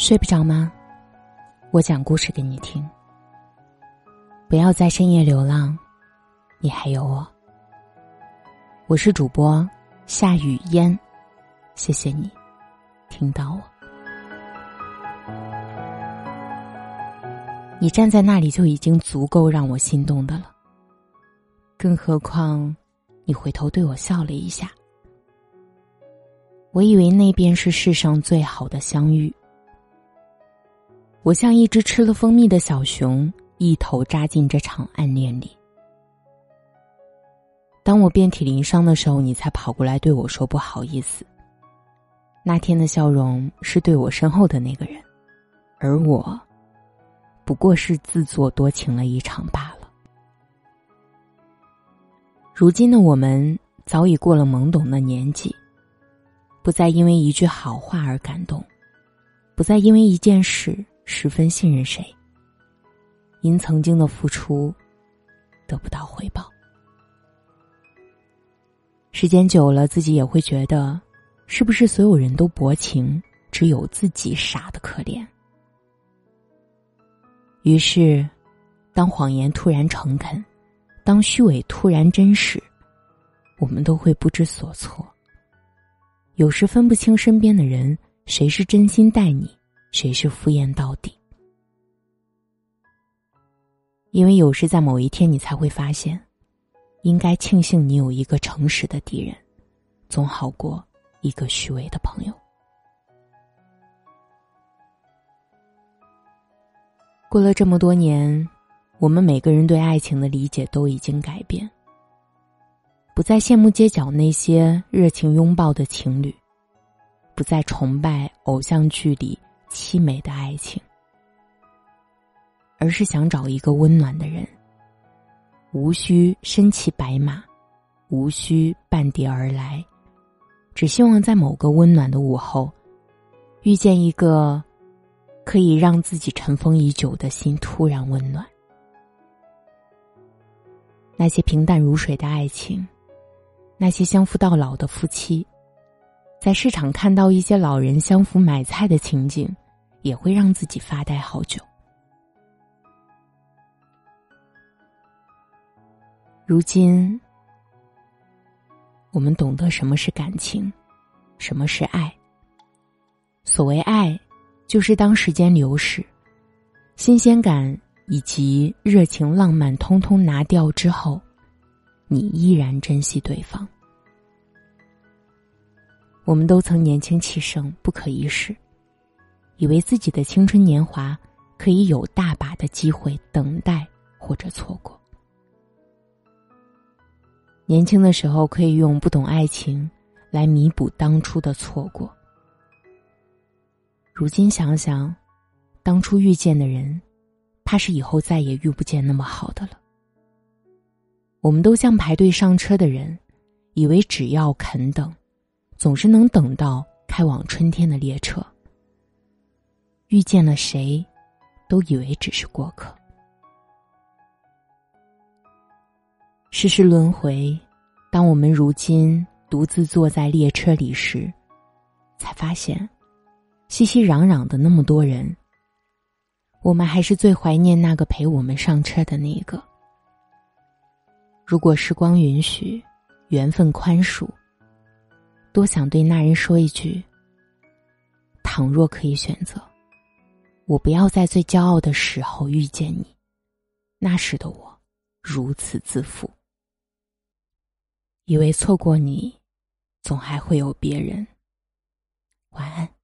睡不着吗？我讲故事给你听。不要在深夜流浪，你还有我。我是主播夏雨嫣，谢谢你听到我。你站在那里就已经足够让我心动的了，更何况你回头对我笑了一下。我以为那便是世上最好的相遇。我像一只吃了蜂蜜的小熊，一头扎进这场暗恋里。当我遍体鳞伤的时候，你才跑过来对我说不好意思。那天的笑容是对我身后的那个人，而我，不过是自作多情了一场罢了。如今的我们早已过了懵懂的年纪，不再因为一句好话而感动，不再因为一件事。十分信任谁？因曾经的付出得不到回报，时间久了，自己也会觉得，是不是所有人都薄情，只有自己傻的可怜？于是，当谎言突然诚恳，当虚伪突然真实，我们都会不知所措。有时分不清身边的人谁是真心待你。谁是敷衍到底？因为有时在某一天，你才会发现，应该庆幸你有一个诚实的敌人，总好过一个虚伪的朋友。过了这么多年，我们每个人对爱情的理解都已经改变，不再羡慕街角那些热情拥抱的情侣，不再崇拜偶像剧里。凄美的爱情，而是想找一个温暖的人，无需身骑白马，无需半蝶而来，只希望在某个温暖的午后，遇见一个可以让自己尘封已久的心突然温暖。那些平淡如水的爱情，那些相扶到老的夫妻。在市场看到一些老人相扶买菜的情景，也会让自己发呆好久。如今，我们懂得什么是感情，什么是爱。所谓爱，就是当时间流逝，新鲜感以及热情浪漫通通拿掉之后，你依然珍惜对方。我们都曾年轻气盛，不可一世，以为自己的青春年华可以有大把的机会等待或者错过。年轻的时候可以用不懂爱情来弥补当初的错过。如今想想，当初遇见的人，怕是以后再也遇不见那么好的了。我们都像排队上车的人，以为只要肯等。总是能等到开往春天的列车。遇见了谁，都以为只是过客。世事轮回，当我们如今独自坐在列车里时，才发现，熙熙攘攘的那么多人，我们还是最怀念那个陪我们上车的那个。如果时光允许，缘分宽恕。多想对那人说一句：“倘若可以选择，我不要在最骄傲的时候遇见你。那时的我如此自负，以为错过你，总还会有别人。”晚安。